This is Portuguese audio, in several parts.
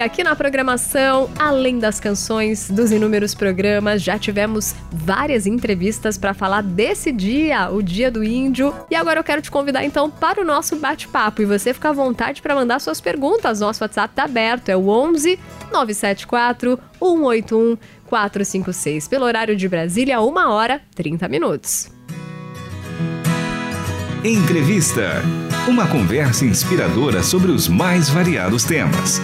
Aqui na programação, além das canções dos inúmeros programas, já tivemos várias entrevistas para falar desse dia, o Dia do Índio. E agora eu quero te convidar então para o nosso bate-papo e você fica à vontade para mandar suas perguntas. Nosso WhatsApp está aberto, é o 11 974 181 456. Pelo horário de Brasília, 1 hora 30 minutos. Entrevista. Uma conversa inspiradora sobre os mais variados temas.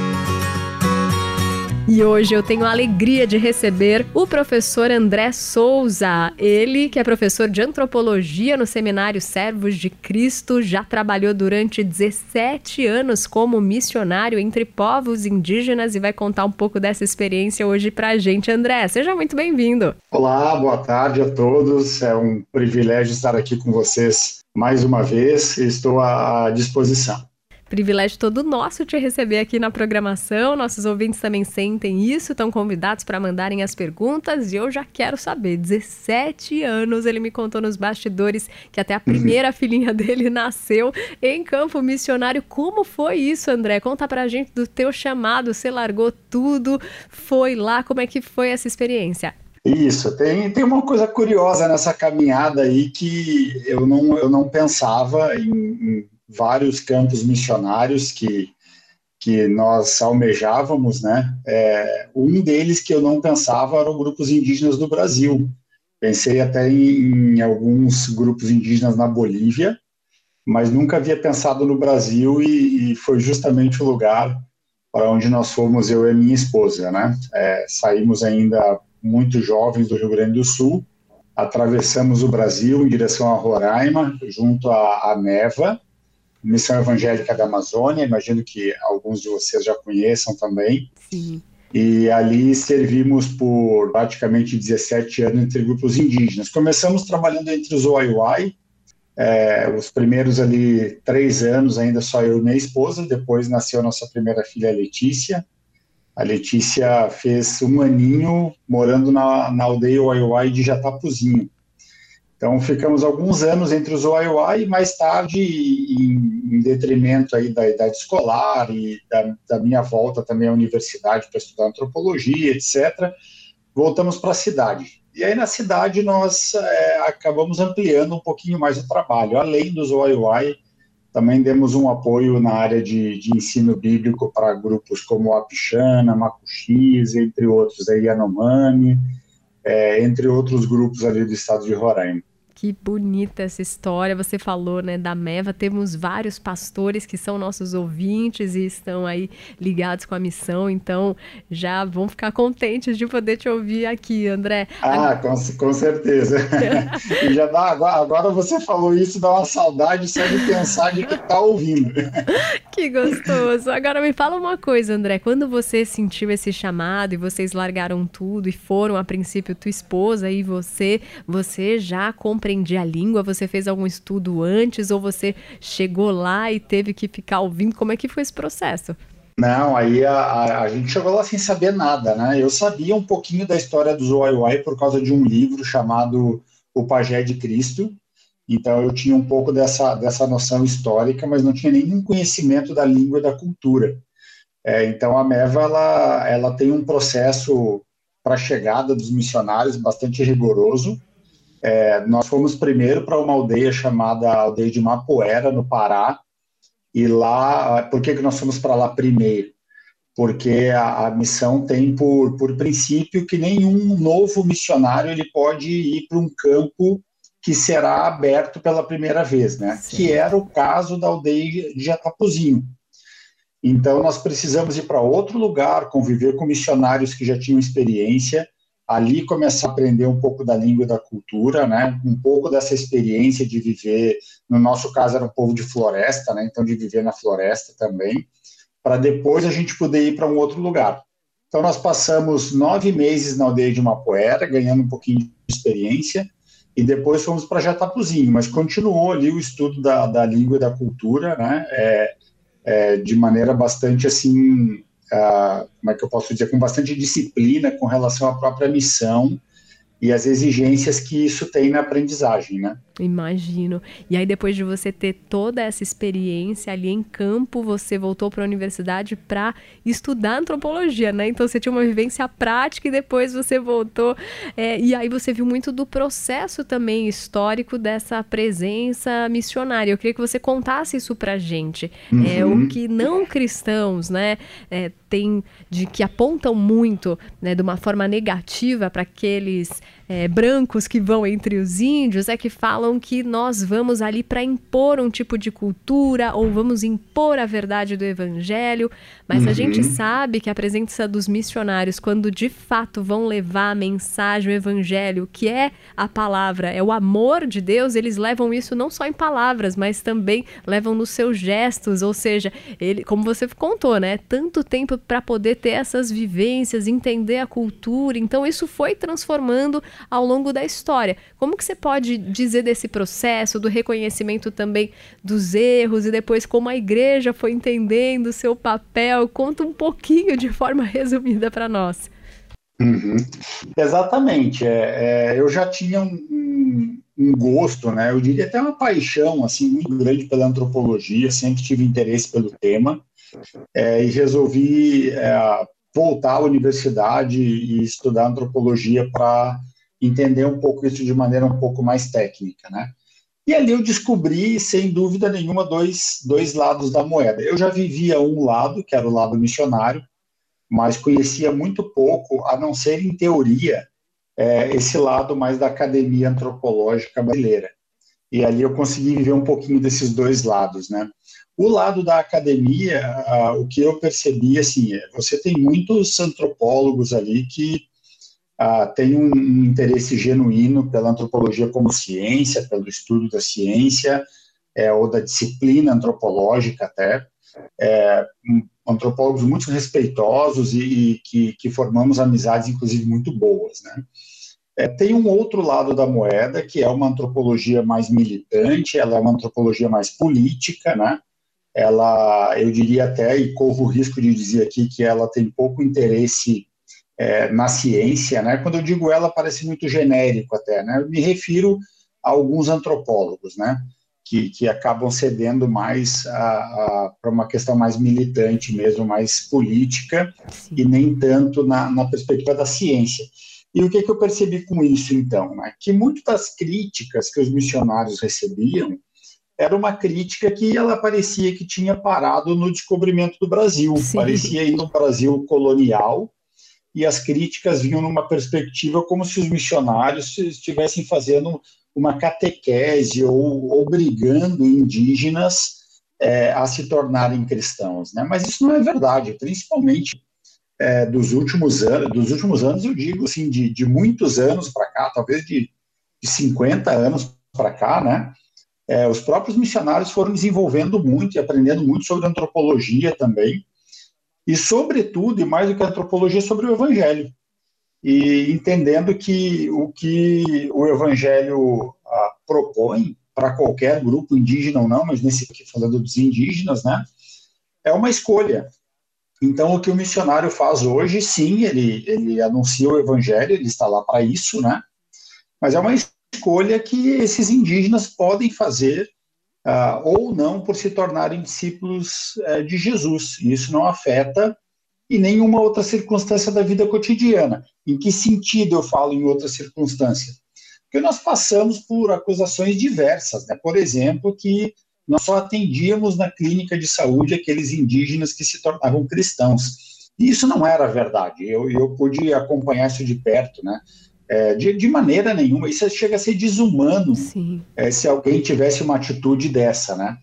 E hoje eu tenho a alegria de receber o professor André Souza. Ele, que é professor de antropologia no Seminário Servos de Cristo, já trabalhou durante 17 anos como missionário entre povos indígenas e vai contar um pouco dessa experiência hoje pra gente. André, seja muito bem-vindo. Olá, boa tarde a todos. É um privilégio estar aqui com vocês mais uma vez. Estou à disposição. Privilégio todo nosso te receber aqui na programação. Nossos ouvintes também sentem isso, estão convidados para mandarem as perguntas e eu já quero saber. 17 anos ele me contou nos bastidores que até a primeira filhinha dele nasceu em campo missionário. Como foi isso, André? Conta pra gente do teu chamado. Você largou tudo, foi lá, como é que foi essa experiência? Isso, tem, tem uma coisa curiosa nessa caminhada aí que eu não, eu não pensava em, em vários campos missionários que, que nós almejávamos, né? É, um deles que eu não pensava eram grupos indígenas do Brasil. Pensei até em, em alguns grupos indígenas na Bolívia, mas nunca havia pensado no Brasil e, e, foi justamente o lugar para onde nós fomos, eu e minha esposa, né? É, saímos ainda muito jovens do Rio Grande do Sul, atravessamos o Brasil em direção a Roraima, junto à, à Neva, Missão Evangélica da Amazônia, imagino que alguns de vocês já conheçam também. Sim. E ali servimos por praticamente 17 anos entre grupos indígenas. Começamos trabalhando entre os Waiwai, é, os primeiros ali três anos ainda só eu e minha esposa, depois nasceu nossa primeira filha Letícia. A Letícia fez um aninho morando na, na aldeia Waiwai de Jatapuzinho. Então, ficamos alguns anos entre os OIOI e mais tarde, em, em detrimento aí da idade escolar e da, da, minha volta também à universidade para estudar antropologia, etc., voltamos para a cidade. E aí, na cidade, nós é, acabamos ampliando um pouquinho mais o trabalho. Além dos OIOI, também demos um apoio na área de, de ensino bíblico para grupos como a Pichana, Macuxis, entre outros, aí Yanomami, é, entre outros grupos ali do estado de Roraima. Que bonita essa história. Você falou, né, da Meva. Temos vários pastores que são nossos ouvintes e estão aí ligados com a missão. Então, já vão ficar contentes de poder te ouvir aqui, André. Ah, com, com certeza. e já dá, agora, agora, você falou isso, dá uma saudade só de pensar de que tá ouvindo. que gostoso. Agora me fala uma coisa, André. Quando você sentiu esse chamado e vocês largaram tudo e foram, a princípio, tua esposa e você, você já compreendeu aprender a língua? Você fez algum estudo antes ou você chegou lá e teve que ficar ouvindo? Como é que foi esse processo? Não, aí a, a, a, gente chegou lá sem saber nada, né? Eu sabia um pouquinho da história dos Oioi por causa de um livro chamado O Pajé de Cristo. Então eu tinha um pouco dessa, dessa noção histórica, mas não tinha nenhum conhecimento da língua e da cultura. É, então a MEVA ela, ela tem um processo para a chegada dos missionários bastante rigoroso. É, nós fomos primeiro para uma aldeia chamada Aldeia de Mapoera, no Pará, e lá, por que, que nós fomos para lá primeiro? Porque a, a, missão tem por, por princípio que nenhum novo missionário ele pode ir para um campo que será aberto pela primeira vez, né? Sim. Que era o caso da aldeia de Jatapuzinho. Então, nós precisamos ir para outro lugar, conviver com missionários que já tinham experiência, ali começar a aprender um pouco da língua e da cultura, né? Um pouco dessa experiência de viver, no nosso caso era um povo de floresta, né? Então de viver na floresta também, para depois a gente poder ir para um outro lugar. Então nós passamos nove meses na aldeia de Mapoera, ganhando um pouquinho de experiência, e depois fomos para Jatapuzinho, mas continuou ali o estudo da, da língua e da cultura, né? É, é, de maneira bastante assim como é que eu posso dizer, com bastante disciplina com relação à própria missão e as exigências que isso tem na aprendizagem, né? Imagino. E aí, depois de você ter toda essa experiência ali em campo, você voltou para a universidade para estudar antropologia, né? Então, você tinha uma vivência prática e depois você voltou. É, e aí, você viu muito do processo também histórico dessa presença missionária. Eu queria que você contasse isso para gente. Uhum. É, o uhum. que não cristãos, né? É, tem de que apontam muito né, de uma forma negativa para aqueles é, brancos que vão entre os índios é que falam que nós vamos ali para impor um tipo de cultura ou vamos impor a verdade do evangelho, mas uhum. a gente sabe que a presença dos missionários, quando de fato vão levar a mensagem, o evangelho, que é a palavra, é o amor de Deus, eles levam isso não só em palavras, mas também levam nos seus gestos, ou seja, ele, como você contou, né, tanto tempo para poder ter essas vivências, entender a cultura, então isso foi transformando ao longo da história. Como que você pode dizer desse processo, do reconhecimento também dos erros e depois como a igreja foi entendendo o seu papel? Conta um pouquinho de forma resumida para nós. Uhum. Exatamente. É, é, eu já tinha um, um, gosto, né? Eu diria até uma paixão assim muito grande pela antropologia. Sempre tive interesse pelo tema é, e resolvi é, voltar à universidade e estudar antropologia para entender um pouco isso de maneira um pouco mais técnica, né? E ali eu descobri, sem dúvida nenhuma, dois, dois lados da moeda. Eu já vivia um lado, que era o lado missionário, mas conhecia muito pouco, a não ser em teoria, é, esse lado mais da academia antropológica brasileira. E ali eu consegui viver um pouquinho desses dois lados, né? O lado da academia, o que eu percebi, assim, é, você tem muitos antropólogos ali que uh, tem um, interesse genuíno pela antropologia como ciência, pelo estudo da ciência, é, ou da disciplina antropológica até, é, antropólogos muito respeitosos e, e que, que, formamos amizades, inclusive, muito boas, né? É, tem um outro lado da moeda, que é uma antropologia mais militante, ela é uma antropologia mais política, né? Ela, eu diria até, e corro o risco de dizer aqui que ela tem pouco interesse é, na ciência, né? Quando eu digo ela, parece muito genérico até, né? Eu me refiro a alguns antropólogos, né? Que, que acabam cedendo mais para uma questão mais militante mesmo, mais política, Sim. e nem tanto na, na perspectiva da ciência. E o que, que eu percebi com isso, então? Né? Que muitas das críticas que os missionários recebiam era uma crítica que ela parecia que tinha parado no descobrimento do Brasil, Sim. parecia ir no Brasil colonial, e as críticas vinham numa perspectiva como se os missionários estivessem fazendo uma catequese ou obrigando indígenas é, a se tornarem cristãos, né? Mas isso não é verdade, principalmente é, dos últimos anos, dos últimos anos eu digo assim, de, de muitos anos para cá, talvez de, de 50 anos para cá, né? É, os próprios missionários foram desenvolvendo muito e aprendendo muito sobre antropologia também, e, sobretudo, e mais do que a antropologia, sobre o Evangelho. E entendendo que o que o Evangelho ah, propõe para qualquer grupo indígena ou não, mas nesse aqui falando dos indígenas, né, é uma escolha. Então, o que o missionário faz hoje, sim, ele, ele anuncia o Evangelho, ele está lá para isso, né, mas é uma escolha que esses indígenas podem fazer uh, ou não por se tornarem discípulos uh, de Jesus. Isso não afeta em nenhuma outra circunstância da vida cotidiana. Em que sentido eu falo em outra circunstância? Porque nós passamos por acusações diversas, né? Por exemplo, que nós só atendíamos na clínica de saúde aqueles indígenas que se tornavam cristãos. E isso não era verdade. Eu, eu pude acompanhar isso de perto, né? É, de, de, maneira nenhuma. Isso chega a ser desumano é, se alguém tivesse uma atitude dessa, né?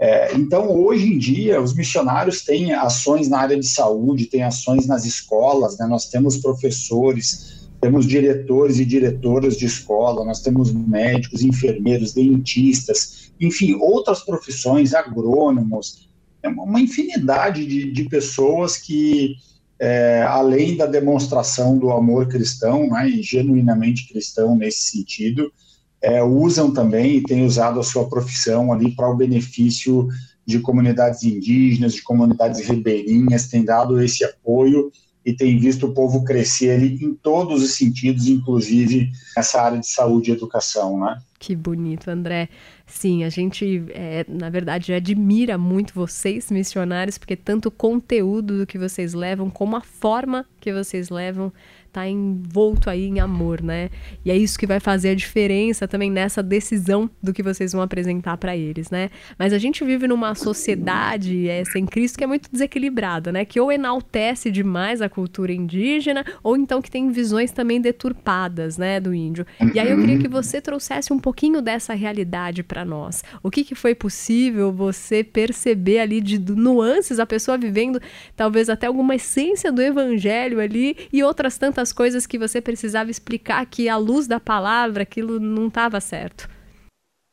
É, então, hoje em dia, os missionários têm ações na área de saúde, têm ações nas escolas, né? nós temos professores, temos diretores e diretoras de escola, nós temos médicos, enfermeiros, dentistas, enfim, outras profissões, agrônomos, é uma infinidade de, de pessoas que é, além da demonstração do amor cristão, né, e genuinamente cristão nesse sentido, é, usam também e têm usado a sua profissão ali para o benefício de comunidades indígenas, de comunidades ribeirinhas, têm dado esse apoio e têm visto o povo crescer ali em todos os sentidos, inclusive nessa área de saúde e educação, né? Que bonito, André. Sim, a gente, é, na verdade, admira muito vocês, missionários, porque tanto o conteúdo do que vocês levam, como a forma que vocês levam, tá envolto aí em amor, né? E é isso que vai fazer a diferença também nessa decisão do que vocês vão apresentar para eles, né? Mas a gente vive numa sociedade é, sem Cristo que é muito desequilibrada, né? Que ou enaltece demais a cultura indígena, ou então que tem visões também deturpadas, né, do índio. E aí eu queria que você trouxesse um pouquinho dessa realidade para nós. O que, que foi possível você perceber ali de nuances, a pessoa vivendo talvez até alguma essência do evangelho ali e outras tantas coisas que você precisava explicar que, à luz da palavra, aquilo não estava certo.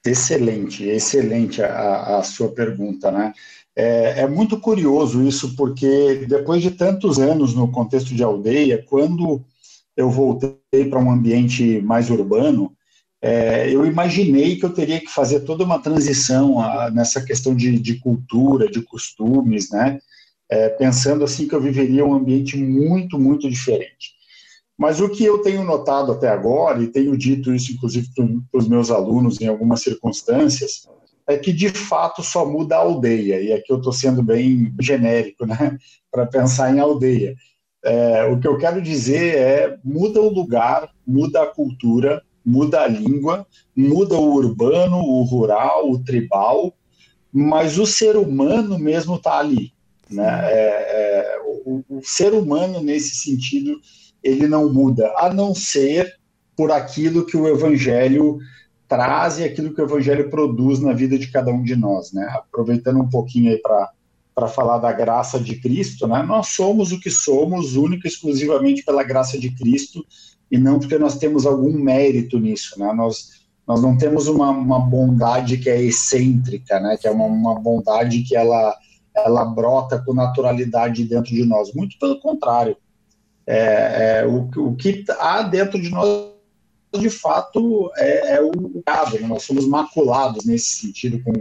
Excelente, excelente a, a sua pergunta, né? É, é, muito curioso isso, porque depois de tantos anos no contexto de aldeia, quando eu voltei para um ambiente mais urbano, é, eu imaginei que eu teria que fazer toda uma transição a, nessa questão de, de, cultura, de costumes, né? É, pensando assim que eu viveria um ambiente muito, muito diferente. Mas o que eu tenho notado até agora, e tenho dito isso inclusive para os meus alunos em algumas circunstâncias, é que de fato só muda a aldeia, e aqui eu estou sendo bem genérico, né, para pensar em aldeia. É, o que eu quero dizer é muda o lugar, muda a cultura, muda a língua, muda o urbano, o rural, o tribal, mas o ser humano mesmo está ali. Né? É, é, o, o ser humano, nesse sentido, ele não muda, a não ser por aquilo que o Evangelho traz e aquilo que o Evangelho produz na vida de cada um de nós, né? Aproveitando um pouquinho aí para para falar da graça de Cristo, né? Nós somos o que somos, única e exclusivamente pela graça de Cristo e não porque nós temos algum mérito nisso, né? Nós nós não temos uma, uma bondade que é excêntrica, né? Que é uma, uma bondade que ela ela brota com naturalidade dentro de nós. Muito pelo contrário, é, é, o, o, que há dentro de nós, de fato, é, é o pecado. Né? Nós somos maculados nesse sentido com,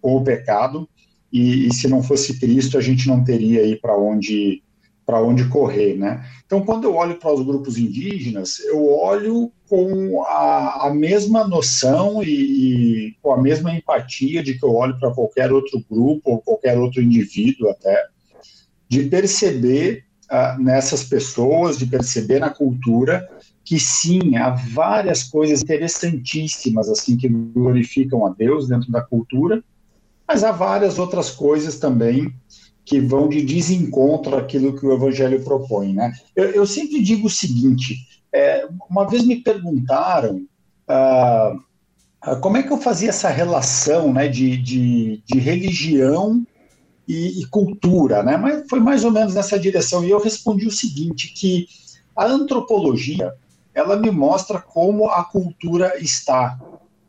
com o pecado, e, e, se não fosse Cristo, a gente não teria aí para onde para onde correr, né? Então, quando eu olho para os grupos indígenas, eu olho com a, a mesma noção e, e, com a mesma empatia de que eu olho para qualquer outro grupo ou qualquer outro indivíduo até, de perceber nessas pessoas, de perceber na cultura que sim, há várias coisas interessantíssimas assim que glorificam a Deus dentro da cultura, mas há várias outras coisas também que vão de desencontro àquilo que o Evangelho propõe, né? Eu, eu sempre digo o seguinte: é, uma vez me perguntaram ah, ah como é que eu fazia essa relação, né, de, de, de religião e, e, cultura, né? Mas foi mais ou menos nessa direção. E eu respondi o seguinte, que a antropologia, ela me mostra como a cultura está.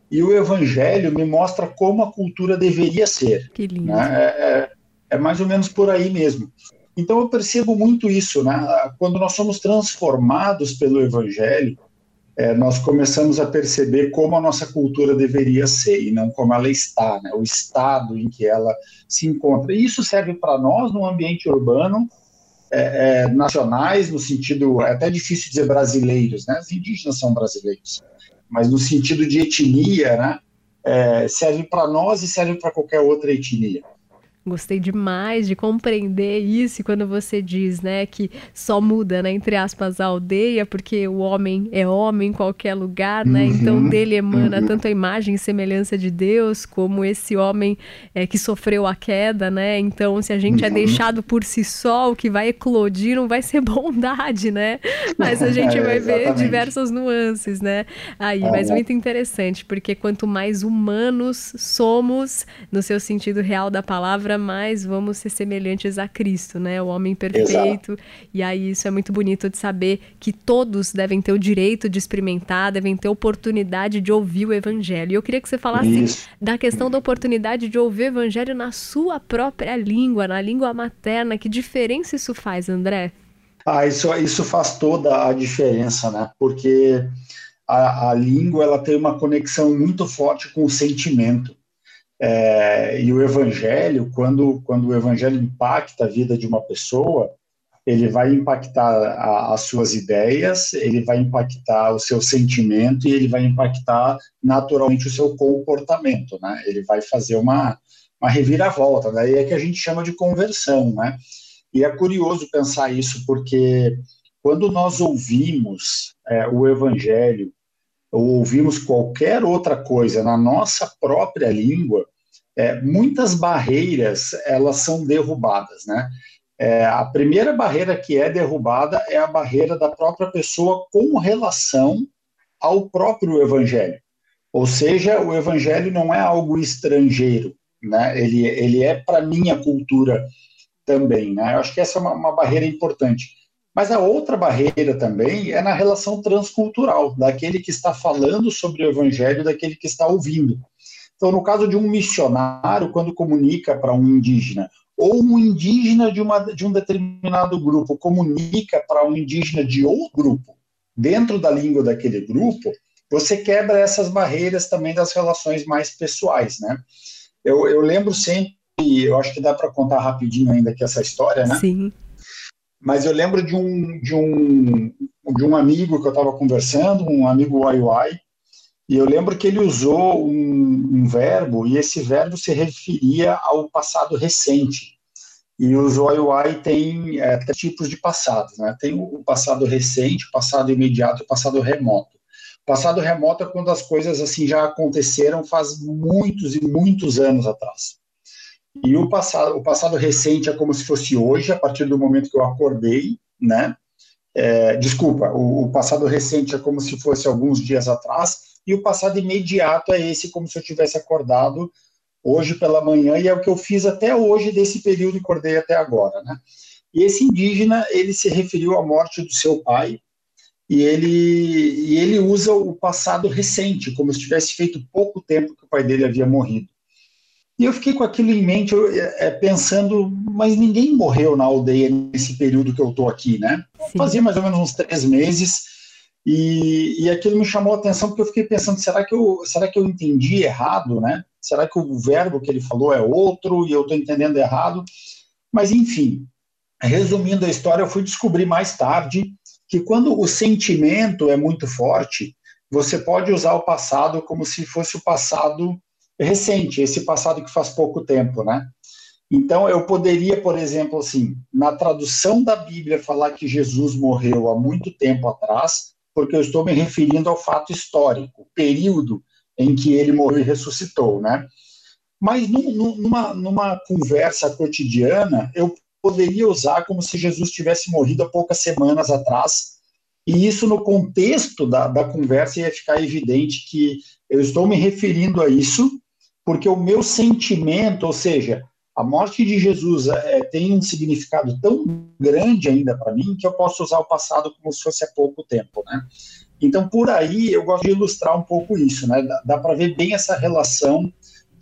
E o evangelho me mostra como a cultura deveria ser. Que lindo. Né? É, é, é mais ou menos por aí mesmo. Então eu percebo muito isso, né? Quando nós somos transformados pelo evangelho, é, nós começamos a perceber como a nossa cultura deveria ser e não como ela está, né? o estado em que ela se encontra. E isso serve para nós no ambiente urbano, é, é, nacionais, no sentido, é até difícil dizer brasileiros, né? os indígenas são brasileiros, mas no sentido de etnia, né? É, serve para nós e serve para qualquer outra etnia. Gostei demais de compreender isso quando você diz, né, que só muda, né, entre aspas, a aldeia, porque o homem é homem em qualquer lugar, né? Uhum, então dele emana uhum. tanto a imagem e semelhança de Deus, como esse homem é, que sofreu a queda, né? Então, se a gente é uhum. é deixado por si só, o que vai eclodir não vai ser bondade, né? Mas a gente vai ver diversas nuances, né? Aí, mas muito interessante, porque quanto mais humanos somos, no seu sentido real da palavra, mais vamos ser semelhantes a Cristo, né? O homem perfeito. Exato. E aí isso é muito bonito de saber que todos devem ter o direito de experimentar, devem ter oportunidade de ouvir o evangelho. E eu queria que você falasse isso. da questão da oportunidade de ouvir o evangelho na sua própria língua, na língua materna. Que diferença isso faz, André? Ah, isso, isso faz toda a diferença, né? Porque a, a língua ela tem uma conexão muito forte com o sentimento. É, e o evangelho, quando, quando o evangelho impacta a vida de uma pessoa, ele vai impactar a, as suas ideias, ele vai impactar o seu sentimento e ele vai impactar naturalmente o seu comportamento, né? Ele vai fazer uma, uma reviravolta, daí é que a gente chama de conversão, né? E é curioso pensar isso porque quando nós ouvimos é, o evangelho ou ouvimos qualquer outra coisa na nossa própria língua, é, muitas barreiras elas são derrubadas, né? É, a primeira barreira que é derrubada é a barreira da própria pessoa com relação ao próprio evangelho. Ou seja, o evangelho não é algo estrangeiro, né? Ele, ele é para minha cultura também, né? Eu acho que essa é uma, uma barreira importante. Mas a outra barreira também é na relação transcultural, daquele que está falando sobre o evangelho, daquele que está ouvindo. Então, no caso de um missionário, quando comunica para um indígena, ou um indígena de, uma, de um determinado grupo comunica para um indígena de outro grupo, dentro da língua daquele grupo, você quebra essas barreiras também das relações mais pessoais, né? Eu, eu lembro sempre, eu acho que dá para contar rapidinho ainda aqui essa história, né? Sim. Mas eu lembro de um, de um, de um amigo que eu estava conversando, um amigo Uai e eu lembro que ele usou um, um, verbo, e esse verbo se referia ao passado recente. E os OIY tem é, três tipos de passados, né? Tem o passado recente, o passado imediato e o passado remoto. O passado remoto é quando as coisas assim já aconteceram faz muitos e muitos anos atrás. E o passado, o passado recente é como se fosse hoje, a partir do momento que eu acordei, né? É, desculpa, o, o passado recente é como se fosse alguns dias atrás, e o passado imediato é esse, como se eu tivesse acordado hoje pela manhã, e é o que eu fiz até hoje, desse período, acordei até agora, né? E esse indígena, ele se referiu à morte do seu pai, e ele, e ele usa o passado recente, como se tivesse feito pouco tempo que o pai dele havia morrido. E eu fiquei com aquilo em mente, eu, é, pensando, mas ninguém morreu na aldeia nesse período que eu estou aqui, né? Sim. Fazia mais ou menos uns três meses, e, e aquilo me chamou a atenção porque eu fiquei pensando, será que eu, será que eu entendi errado, né? Será que o verbo que ele falou é outro e eu estou entendendo errado? Mas, enfim, resumindo a história, eu fui descobrir mais tarde que quando o sentimento é muito forte, você pode usar o passado como se fosse o passado recente, esse passado que faz pouco tempo, né? Então, eu poderia, por exemplo, assim, na tradução da Bíblia, falar que Jesus morreu há muito tempo atrás, porque eu estou me referindo ao fato histórico, período em que ele morreu e ressuscitou, né? Mas numa, numa conversa cotidiana, eu poderia usar como se Jesus tivesse morrido há poucas semanas atrás, e isso no contexto da, da conversa ia ficar evidente que eu estou me referindo a isso, porque o meu sentimento, ou seja, a morte de Jesus é, tem um significado tão grande ainda para mim que eu posso usar o passado como se fosse há pouco tempo, né? Então, por aí, eu gosto de ilustrar um pouco isso, né? Dá, dá para ver bem essa relação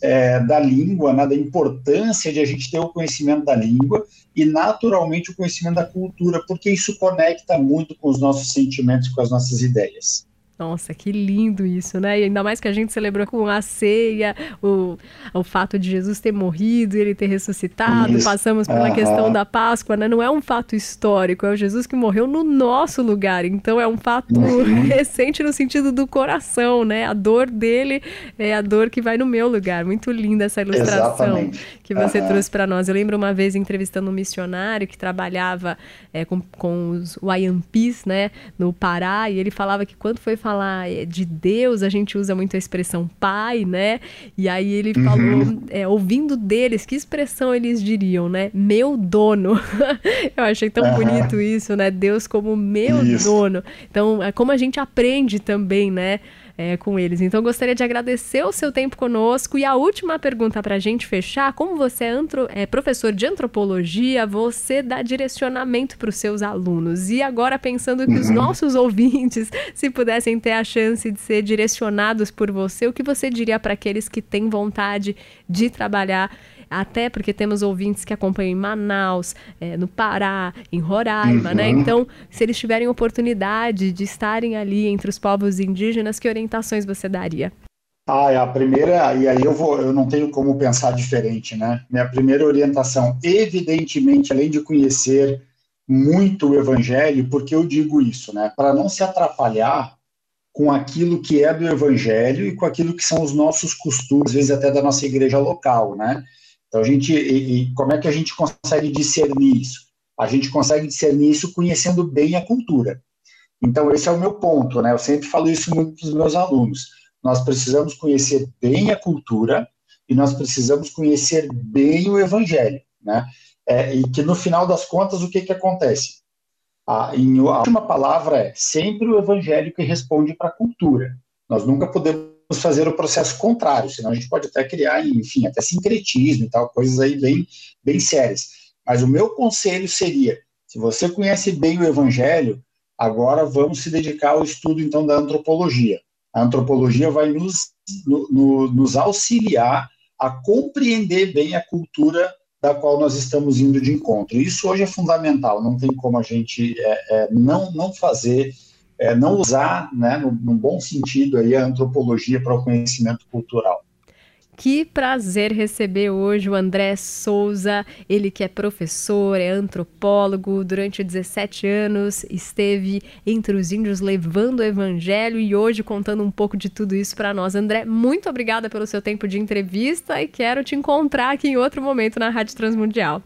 é, da língua, né? da importância de a gente ter o conhecimento da língua e, naturalmente, o conhecimento da cultura, porque isso conecta muito com os nossos sentimentos, com as nossas ideias. Nossa, que lindo isso, né? E ainda mais que a gente celebrou com a ceia, o, o fato de Jesus ter morrido, ele ter ressuscitado, isso. passamos pela uhum. questão da Páscoa, né? Não é um fato histórico, é o Jesus que morreu no nosso lugar. Então é um fato uhum. recente no sentido do coração, né? A dor dele é a dor que vai no meu lugar. Muito linda essa ilustração Exatamente. que você uhum. trouxe para nós. Eu lembro uma vez entrevistando um missionário que trabalhava é, com, com os Wayampis, né? No Pará, e ele falava que quando foi falar é, de Deus, a gente usa muito a expressão pai, né? E aí ele uhum. falou, é, ouvindo deles, que expressão eles diriam, né? Meu dono. Eu achei tão uhum. bonito isso, né? Deus como meu isso. dono. Então, é como a gente aprende também, né? É, com eles. Então, gostaria de agradecer o seu tempo conosco. E a última pergunta para a gente fechar: como você é, antro, é professor de antropologia, você dá direcionamento para os seus alunos. E agora, pensando que os uhum. nossos ouvintes, se pudessem ter a chance de ser direcionados por você, o que você diria para aqueles que têm vontade de trabalhar até porque temos ouvintes que acompanham em Manaus, é, no Pará, em Roraima, né? uhum. né? Então, se eles tiverem oportunidade de estarem ali entre os povos indígenas, que orientações você daria? Ah, é a primeira, e aí eu vou, eu não tenho como pensar diferente, né? Minha primeira orientação, evidentemente, além de conhecer muito o evangelho, porque eu digo isso, né? Para não se atrapalhar com aquilo que é do evangelho e com aquilo que são os nossos costumes, às vezes até da nossa igreja local, né? Então a gente, e, e como é que a gente consegue discernir isso? A gente consegue discernir isso conhecendo bem a cultura. Então esse é o meu ponto, né? Eu sempre falo isso muito para os meus alunos. Nós precisamos conhecer bem a cultura e nós precisamos conhecer bem o evangelho, né? É, e que no final das contas o que que acontece? A, em, a última palavra é sempre o evangelho que responde para a cultura. Nós nunca podemos fazer o processo contrário, senão a gente pode até criar, enfim, até sincretismo e tal, coisas aí bem, bem sérias. Mas o meu conselho seria, se você conhece bem o evangelho, agora vamos se dedicar ao estudo, então, da antropologia. A antropologia vai nos, no, no, nos auxiliar a compreender bem a cultura da qual nós estamos indo de encontro. Isso hoje é fundamental, não tem como a gente é, é, não, não fazer, é, não usar, né, no, no bom sentido, aí, a antropologia para o conhecimento cultural. Que prazer receber hoje o André Souza, ele que é professor, é antropólogo, durante 17 anos esteve entre os índios levando o evangelho e hoje contando um pouco de tudo isso para nós. André, muito obrigada pelo seu tempo de entrevista e quero te encontrar aqui em outro momento na Rádio Transmundial.